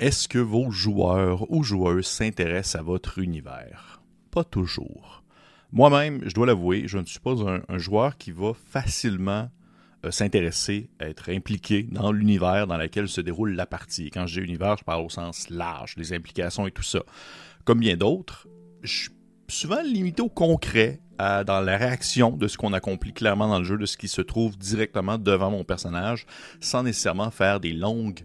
Est-ce que vos joueurs ou joueuses s'intéressent à votre univers? Pas toujours. Moi-même, je dois l'avouer, je ne suis pas un, joueur qui va facilement euh, s'intéresser, être impliqué dans l'univers dans lequel se déroule la partie. quand je dis univers, je parle au sens large, les implications et tout ça. Comme bien d'autres, je suis souvent limité au concret, dans la réaction de ce qu'on accomplit clairement dans le jeu, de ce qui se trouve directement devant mon personnage, sans nécessairement faire des longues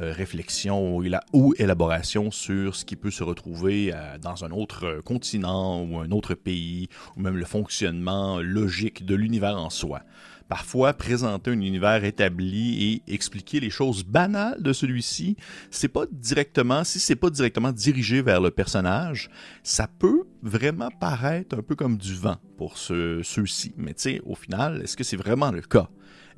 euh, réflexion ou, élaboration sur ce qui peut se retrouver euh, dans un autre euh, continent ou un autre pays, ou même le fonctionnement logique de l'univers en soi. Parfois, présenter un univers établi et expliquer les choses banales de celui-ci, c'est pas directement, si c'est pas directement dirigé vers le personnage, ça peut vraiment paraître un peu comme du vent pour ceux-ci. Mais tu sais, au final, est-ce que c'est vraiment le cas?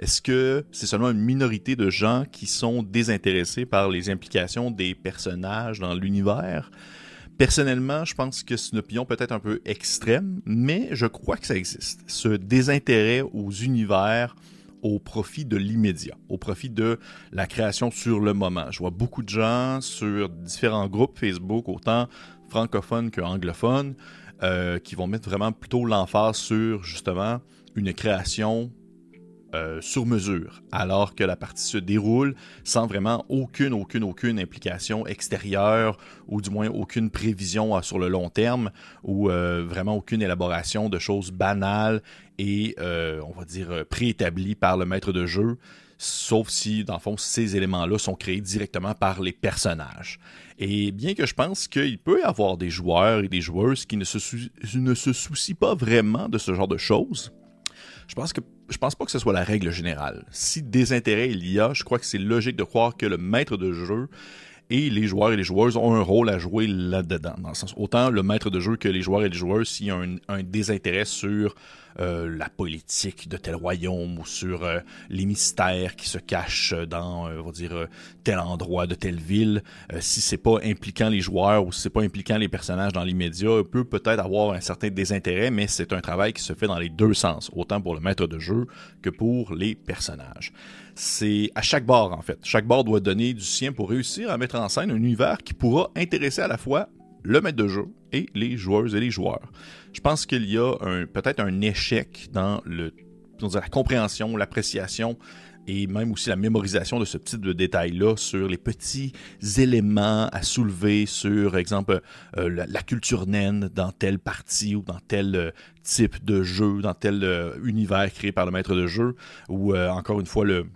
Est-ce que c'est seulement une minorité de gens qui sont désintéressés par les implications des personnages dans l'univers? Personnellement, je pense que c'est une opinion peut-être un peu extrême, mais je crois que ça existe. Ce désintérêt aux univers au profit de l'immédiat, au profit de la création sur le moment. Je vois beaucoup de gens sur différents groupes Facebook, autant francophones que anglophones, euh, qui vont mettre vraiment plutôt l'emphase sur justement une création euh, sur mesure, alors que la partie se déroule sans vraiment aucune, aucune, aucune implication extérieure, ou du moins aucune prévision euh, sur le long terme, ou euh, vraiment aucune élaboration de choses banales et, on va dire, préétablies par le maître de jeu, sauf si, dans le fond, ces éléments-là sont créés directement par les personnages. Et bien que je pense qu'il peut y avoir des joueurs et des joueuses qui ne ne se soucient pas vraiment de ce genre de choses, je pense pense pas que ce soit la règle générale. Si désintérêt il y a, je crois que c'est logique de croire que le maître de jeu et les joueurs et les joueuses ont un rôle à jouer là-dedans. Dans le sens, autant le maître de jeu que les joueurs et les joueuses, s'il y a un, désintérêt sur euh, la politique de tel royaume ou sur euh, les mystères qui se cachent dans, euh, on tel endroit de telle ville, si c'est pas impliquant les joueurs ou si c'est pas impliquant les personnages dans l'immédiat, peut peut-être avoir un certain désintérêt, mais c'est un travail qui se fait dans les deux sens, autant pour le maître de jeu que pour les personnages c'est à chaque bar en fait. Chaque bar doit donner du sien pour réussir à mettre en scène un univers qui pourra intéresser à la fois le maître de jeu et les joueuses et les joueurs. Je pense qu'il y a peut-être un échec dans le, la compréhension, l'appréciation et même aussi la mémorisation de ce type de détails-là sur les petits éléments à soulever sur, exemple, euh, la, culture naine dans telle partie ou dans tel euh, type de jeu, dans tel euh, univers créé par le maître de jeu, ou encore une fois le,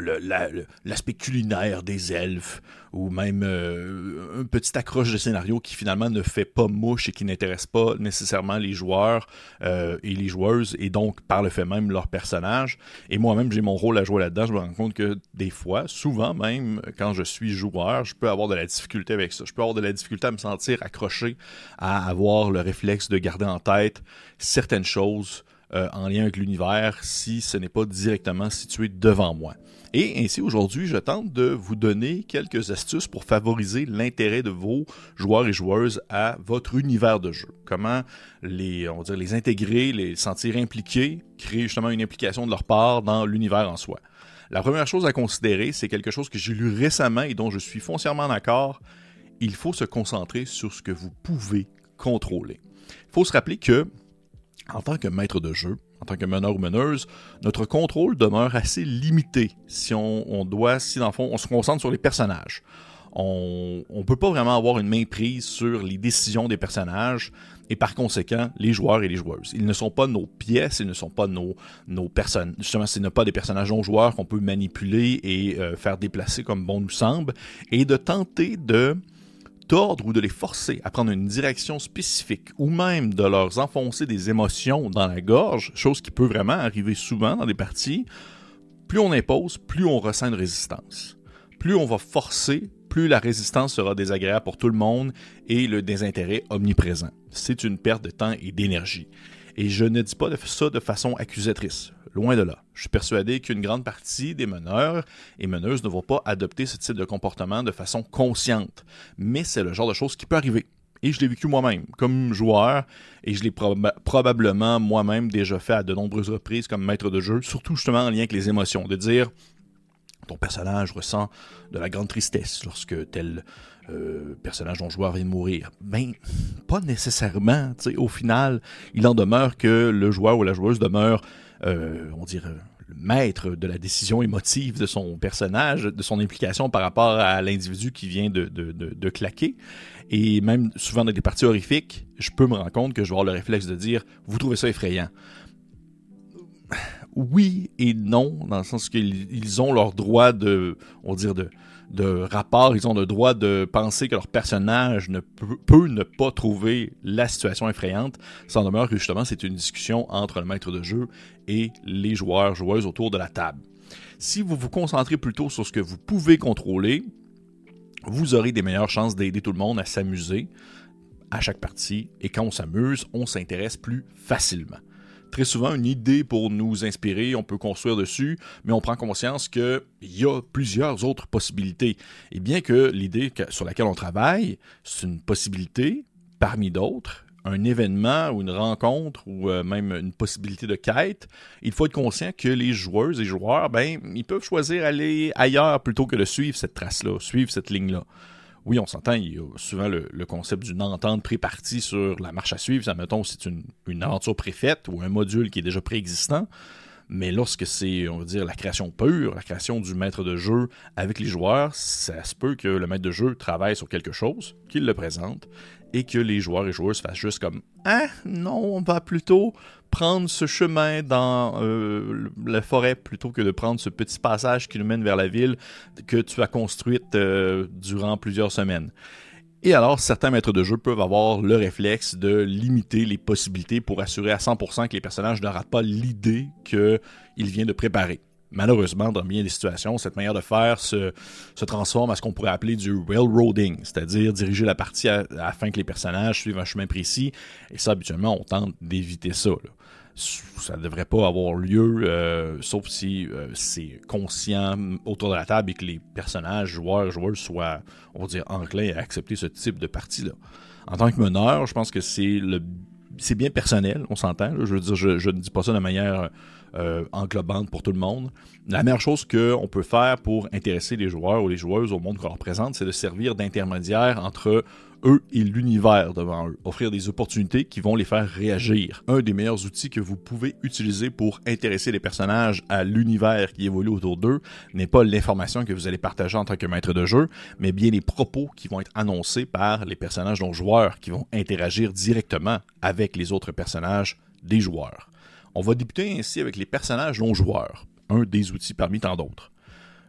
l'aspect culinaire des elfes, ou même euh, un petit accroche de scénario qui finalement ne fait pas mouche et qui n'intéresse pas nécessairement les joueurs euh, et les joueuses, et donc par le fait même leurs personnages. Et moi-même, j'ai mon rôle à jouer là-dedans. Je me rends compte que des fois, souvent même, quand je suis joueur, je peux avoir de la difficulté avec ça. Je peux avoir de la difficulté à me sentir accroché, à avoir le réflexe de garder en tête certaines choses euh, en lien avec l'univers si ce n'est pas directement situé devant moi. Et ainsi, aujourd'hui, je tente de vous donner quelques astuces pour favoriser l'intérêt de vos joueurs et joueuses à votre univers de jeu. Comment les, les intégrer, les sentir impliqués, créer justement une implication de leur part dans l'univers en soi. La première chose à considérer, c'est quelque chose que j'ai lu récemment et dont je suis foncièrement d'accord. Il faut se concentrer sur ce que vous pouvez contrôler. Il faut se rappeler que en tant que maître de jeu, en tant que meneur ou meneuse, notre contrôle demeure assez limité si on, doit, si dans le fond, on se concentre sur les personnages. On ne peut pas vraiment avoir une main prise sur les décisions des personnages et par conséquent les joueurs et les joueuses. Ils ne sont pas nos pièces, ils ne sont pas nos, nos personnes. Justement, ce n'est pas des personnages non joueurs qu'on peut manipuler et euh, faire déplacer comme bon nous semble. Et de tenter de d'ordre ou de les forcer à prendre une direction spécifique ou même de leur enfoncer des émotions dans la gorge, chose qui peut vraiment arriver souvent dans des parties, plus on impose, plus on ressent une résistance. Plus on va forcer, plus la résistance sera désagréable pour tout le monde et le désintérêt omniprésent. C'est une perte de temps et d'énergie. Et je ne dis pas ça de façon accusatrice. Loin de là. Je suis persuadé qu'une grande partie des meneurs et meneuses ne vont pas adopter ce type de comportement de façon consciente. Mais c'est le genre de choses qui peut arriver. Et je l'ai vécu moi-même comme joueur et je l'ai probablement moi-même déjà fait à de nombreuses reprises comme maître de jeu, surtout justement en lien avec les émotions. De dire, ton personnage ressent de la grande tristesse lorsque tel euh, personnage dont joueur vient de mourir. Ben, pas nécessairement. Au final, il en demeure que le joueur ou la joueuse demeure, euh, on dirait, le maître de la décision émotive de son personnage, de son implication par rapport à l'individu qui vient de, de, de, claquer. Et même souvent dans des parties horrifiques, je peux me rendre compte que je vais avoir le réflexe de dire Vous trouvez ça effrayant oui et non, dans le sens qu'ils ont leur droit de, dire de, de rapport, ils ont le droit de penser que leur personnage ne peut, ne pas trouver la situation effrayante. Sans demeure que justement, c'est une discussion entre le maître de jeu et les joueurs, joueuses autour de la table. Si vous vous concentrez plutôt sur ce que vous pouvez contrôler, vous aurez des meilleures chances d'aider tout le monde à s'amuser à chaque partie. Et quand on s'amuse, on s'intéresse plus facilement très souvent une idée pour nous inspirer, on peut construire dessus, mais on prend conscience qu'il y a plusieurs autres possibilités. Et bien que l'idée sur laquelle on travaille, c'est une possibilité parmi d'autres, un événement ou une rencontre ou euh, même une possibilité de quête, il faut être conscient que les joueuses et joueurs, ben, ils peuvent choisir d'aller ailleurs plutôt que de suivre cette trace-là, suivre cette ligne-là oui, on s'entend, il y a souvent le, concept d'une entente pré-partie sur la marche à suivre. Ça, mettons, c'est une, une, aventure préfaite ou un module qui est déjà préexistant. Mais lorsque c'est, on va dire, la création pure, la création du maître de jeu avec les joueurs, ça se peut que le maître de jeu travaille sur quelque chose, qu'il le présente, et que les joueurs et joueuses fassent juste comme Ah, non, on va plutôt prendre ce chemin dans euh, la forêt plutôt que de prendre ce petit passage qui nous mène vers la ville que tu as construite euh, durant plusieurs semaines. Et alors, certains maîtres de jeu peuvent avoir le réflexe de limiter les possibilités pour assurer à 100% que les personnages ne ratent pas l'idée qu'il vient de préparer. Malheureusement, dans bien des situations, cette manière de faire se, transforme à ce qu'on pourrait appeler du railroading, c'est-à-dire diriger la partie afin que les personnages suivent un chemin précis. Et ça, habituellement, on tente d'éviter ça. Ça ne devrait pas avoir lieu, euh, sauf si euh, c'est conscient autour de la table et que les personnages, joueurs, joueurs soient, on va dire, enclins à accepter ce type de partie-là. En tant que meneur, je pense que c'est le c'est bien personnel, on s'entend. Je veux dire, je, ne dis pas ça de manière euh, englobante pour tout le monde. La meilleure chose qu'on peut faire pour intéresser les joueurs ou les joueuses au monde qu'on leur présente, c'est de servir d'intermédiaire entre eux et l'univers devant eux, offrir des opportunités qui vont les faire réagir. Un des meilleurs outils que vous pouvez utiliser pour intéresser les personnages à l'univers qui évolue autour d'eux n'est pas l'information que vous allez partager en tant que maître de jeu, mais bien les propos qui vont être annoncés par les personnages dont joueurs qui vont interagir directement avec les autres personnages des joueurs. On va débuter ainsi avec les personnages non joueurs, un des outils parmi tant d'autres.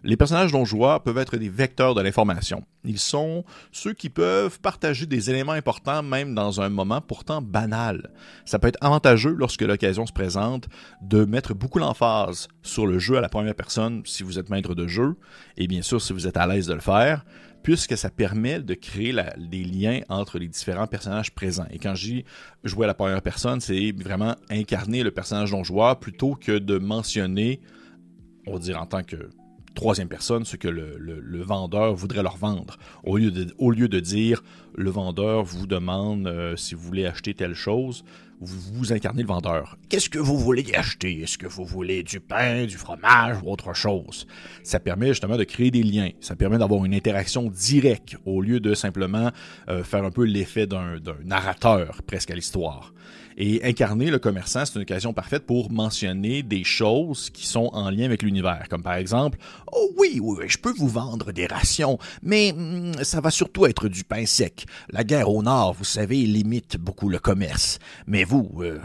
Les personnages non joueurs peuvent être des vecteurs de l'information. Ils sont ceux qui peuvent partager des éléments importants même dans un moment pourtant banal. Ça peut être avantageux lorsque l'occasion se présente de mettre beaucoup l'emphase sur le jeu à la première personne si vous êtes maître de jeu, et bien sûr si vous êtes à l'aise de le faire, puisque ça permet de créer des liens entre les différents personnages présents. Et quand j'y jouer à la première personne, c'est vraiment incarner le personnage non joueur plutôt que de mentionner, on va dire en tant que troisième personne, ce que le, vendeur voudrait leur vendre. Au lieu de, au lieu de dire le vendeur vous demande euh, si vous voulez acheter telle chose, vous, incarnez le vendeur. Qu'est-ce que vous voulez acheter? Est-ce que vous voulez du pain, du fromage ou autre chose? Ça permet justement de créer des liens. Ça permet d'avoir une interaction directe au lieu de simplement euh, faire un peu l'effet d'un narrateur presque à l'histoire. Et incarner le commerçant, c'est une occasion parfaite pour mentionner des choses qui sont en lien avec l'univers. Comme par exemple, oh oui, oui, je peux vous vendre des rations, mais hmm, ça va surtout être du pain sec. La guerre au nord, vous savez, limite beaucoup le commerce. Mais vous, euh,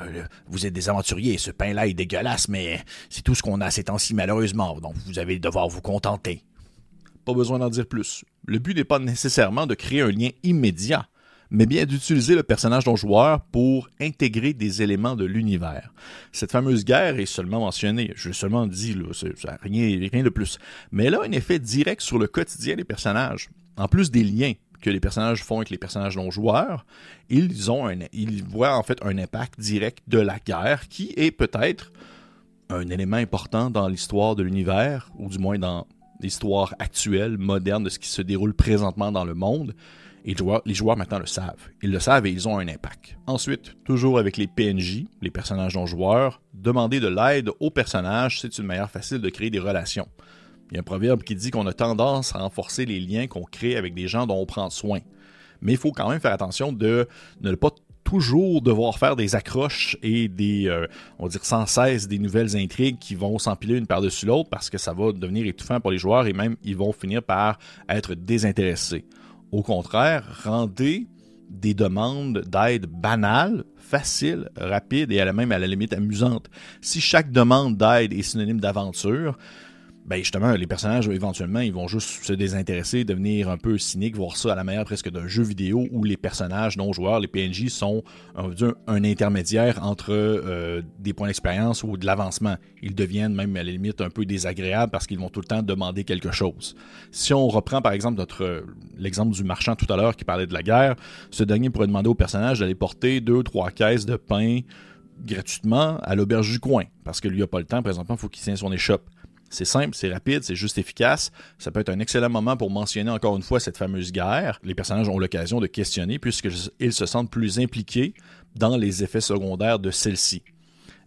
vous êtes des aventuriers, ce pain-là est dégueulasse, mais c'est tout ce qu'on a ces temps-ci malheureusement, donc vous allez devoir vous contenter. Pas besoin d'en dire plus. Le but n'est pas nécessairement de créer un lien immédiat mais bien d'utiliser le personnage d'un joueur pour intégrer des éléments de l'univers. Cette fameuse guerre est seulement mentionnée, je l'ai seulement dit, rien, rien de plus, mais elle a un effet direct sur le quotidien des personnages. En plus des liens que les personnages font avec les personnages non joueurs, ils ont un, ils voient en fait un impact direct de la guerre qui est peut-être un élément important dans l'histoire de l'univers, ou du moins dans l'histoire actuelle, moderne de ce qui se déroule présentement dans le monde. Et les joueurs, maintenant le savent. Ils le savent et ils ont un impact. Ensuite, toujours avec les PNJ, les personnages non joueurs, demander de l'aide aux personnages, c'est une manière facile de créer des relations. Il y a un proverbe qui dit qu'on a tendance à renforcer les liens qu'on crée avec des gens dont on prend soin. Mais il faut quand même faire attention de ne pas toujours devoir faire des accroches et des, euh, on va dire sans cesse, des nouvelles intrigues qui vont s'empiler une par-dessus l'autre parce que ça va devenir étouffant pour les joueurs et même ils vont finir par être désintéressés. Au contraire, rendez des demandes d'aide banales, faciles, rapides et à la même à la limite amusantes. Si chaque demande d'aide est synonyme d'aventure, ben justement, les personnages, éventuellement, ils vont juste se désintéresser, devenir un peu cyniques, voir ça à la manière presque d'un jeu vidéo où les personnages non-joueurs, les PNJ, sont un, intermédiaire entre euh, des points d'expérience ou de l'avancement. Ils deviennent même à la limite un peu désagréables parce qu'ils vont tout le temps demander quelque chose. Si on reprend par exemple notre l'exemple du marchand tout à l'heure qui parlait de la guerre, ce dernier pourrait demander au personnage d'aller porter deux trois caisses de pain gratuitement à l'auberge du coin parce que lui a pas le temps présentement, il faut qu'il tienne son échoppe. C'est simple, c'est rapide, c'est juste efficace. Ça peut être un excellent moment pour mentionner encore une fois cette fameuse guerre. Les personnages ont l'occasion de questionner puisqu'ils se sentent plus impliqués dans les effets secondaires de celle-ci.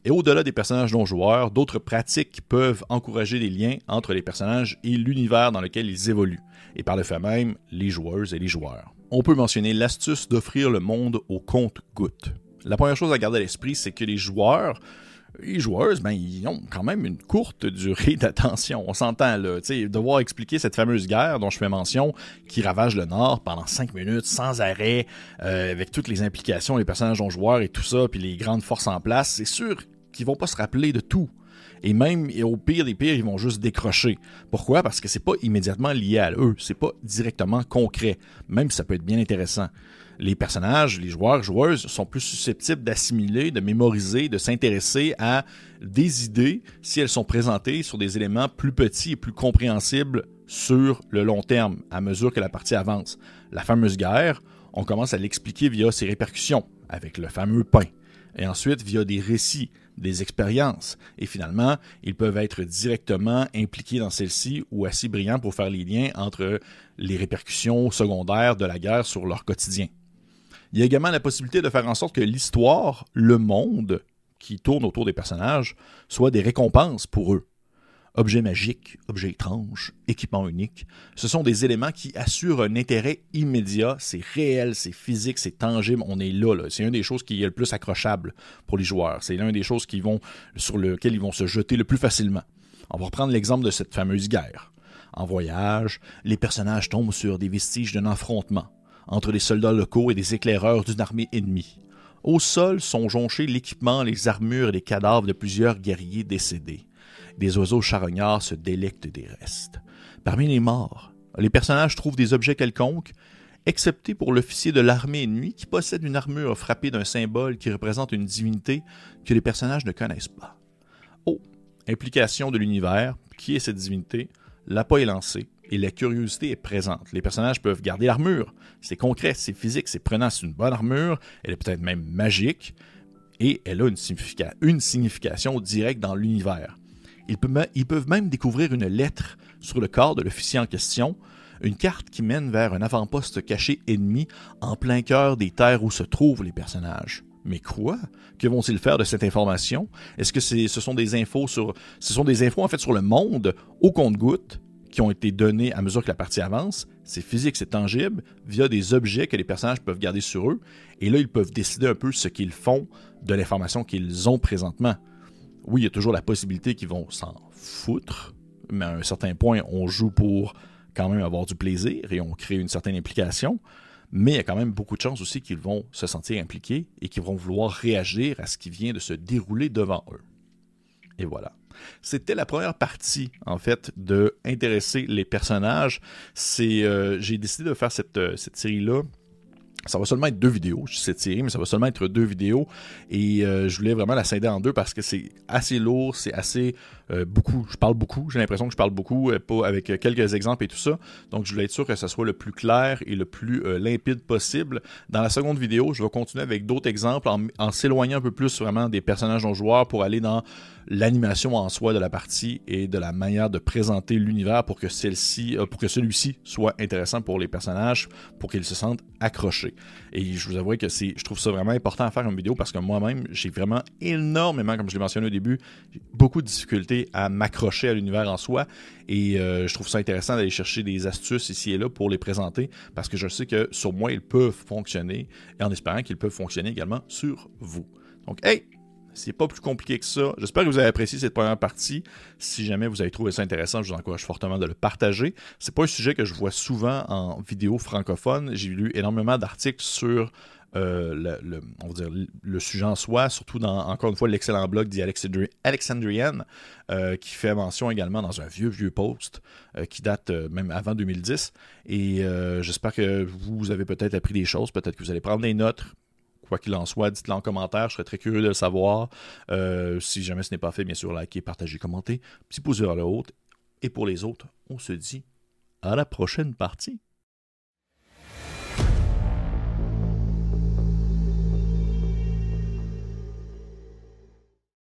Et au-delà des personnages non joueurs, d'autres pratiques peuvent encourager les liens entre les personnages et l'univers dans lequel ils évoluent, et par le fait même, les joueuses et les joueurs. On peut mentionner l'astuce d'offrir le monde au compte-goutte. La première chose à garder à l'esprit, c'est que les joueurs les joueuses, ben, ils ont quand même une courte durée d'attention. On s'entend là. Devoir expliquer cette fameuse guerre dont je fais mention, qui ravage le Nord pendant cinq minutes, sans arrêt, euh, avec toutes les implications, les personnages non joueurs et tout ça, puis les grandes forces en place, c'est sûr qu'ils vont pas se rappeler de tout. Et même, et au pire des pires, ils vont juste décrocher. Pourquoi? Parce que c'est pas immédiatement lié à eux. C'est pas directement concret. Même si ça peut être bien intéressant les personnages, les joueurs, joueuses sont plus susceptibles d'assimiler, de mémoriser, de s'intéresser à des idées si elles sont présentées sur des éléments plus petits et plus compréhensibles sur le long terme, à mesure que la partie avance. La fameuse guerre, on commence à l'expliquer via ses répercussions, avec le fameux pain, et ensuite via des récits, des expériences, et finalement, ils peuvent être directement impliqués dans celle-ci ou assez brillants pour faire les liens entre les répercussions secondaires de la guerre sur leur quotidien. Il y a également la possibilité de faire en sorte que l'histoire, le monde qui tourne autour des personnages, soit des récompenses pour eux. Objets magiques, objets étranges, équipements uniques, ce sont des éléments qui assurent un intérêt immédiat, c'est réel, c'est physique, c'est tangible, on est là, c'est une des choses qui est le plus accrochable pour les joueurs, c'est l'une des choses sur lequel ils vont se jeter le plus facilement. On va reprendre l'exemple de cette fameuse guerre. En voyage, les personnages tombent sur des vestiges d'un affrontement entre les soldats locaux et des éclaireurs d'une armée ennemie. Au sol sont jonchés l'équipement, les armures et les cadavres de plusieurs guerriers décédés. Des oiseaux charognards se délectent des restes. Parmi les morts, les personnages trouvent des objets quelconques, excepté pour l'officier de l'armée ennemie qui possède une armure frappée d'un symbole qui représente une divinité que les personnages ne connaissent pas. Oh, implication de l'univers, qui est cette divinité? L'appât est lancé et la curiosité est présente. Les personnages peuvent garder l'armure. C'est concret, c'est physique, c'est prenant, c'est une bonne armure. Elle est peut-être même magique et elle a une, une signification directe dans l'univers. Ils, ils peuvent même découvrir une lettre sur le corps de l'officier en question, une carte qui mène vers un avant-poste caché ennemi en plein cœur des terres où se trouvent les personnages. Mais quoi? Que vont-ils faire de cette information? Est-ce que ce sont des infos sur ce sont des infos en fait sur le monde au compte-goutte qui ont été donnés à mesure que la partie avance. C'est physique, c'est tangible, via des objets que les personnages peuvent garder sur eux. Et là, ils peuvent décider un peu ce qu'ils font de l'information qu'ils ont présentement. Oui, il y a toujours la possibilité qu'ils vont s'en foutre, mais à un certain point, on joue pour quand même avoir du plaisir et on crée une certaine implication. Mais il y a quand même beaucoup de chances aussi qu'ils vont se sentir impliqués et qu'ils vont vouloir réagir à ce qui vient de se dérouler devant eux. Et voilà. C'était la première partie, en fait, de intéresser les personnages. C'est, euh, j'ai décidé de faire cette, euh, cette série-là ça va seulement être deux vidéos, cette série, mais ça va seulement être deux vidéos. Et euh, je voulais vraiment la scinder en deux parce que c'est assez lourd, c'est assez euh, beaucoup. Je parle beaucoup, j'ai l'impression que je parle beaucoup, euh, pas avec quelques exemples et tout ça. Donc je voulais être sûr que ça soit le plus clair et le plus limpide possible. Dans la seconde vidéo, je vais continuer avec d'autres exemples en, en s'éloignant un peu plus vraiment des personnages non joueurs pour aller dans l'animation en soi de la partie et de la manière de présenter l'univers pour que celle-ci, pour que celui-ci soit intéressant pour les personnages, pour qu'ils se sentent accrochés. Et je vous avoue que c'est, je trouve ça vraiment important à faire une vidéo parce que moi-même, j'ai vraiment énormément, comme je l'ai mentionné au début, beaucoup de difficultés à m'accrocher à l'univers en soi. Et euh, je trouve ça intéressant d'aller chercher des astuces ici et là pour les présenter parce que je sais que sur moi, ils peuvent fonctionner et en espérant qu'ils peuvent fonctionner également sur vous. Donc, hey, c'est pas plus compliqué que ça. J'espère que vous avez apprécié cette première partie. Si jamais vous avez trouvé ça intéressant, je vous encourage fortement de le partager. C'est pas un sujet que je vois souvent en vidéo francophone. J'ai lu énormément d'articles sur euh, le, sujet en soi, surtout dans, encore une fois, l'excellent blog d'Alexandrian, euh, qui fait mention également dans un vieux, vieux post euh, qui date même avant 2010. Et j'espère que vous avez peut-être appris des choses, peut-être que vous allez prendre des notes, Quoi qu'il en soit, dites-le en commentaire, je serais très curieux de le savoir. Euh, si jamais ce n'est pas fait, bien sûr, likez, partagez, commentez. Petit pouce vers le haut. Et pour les autres, on se dit à la prochaine partie.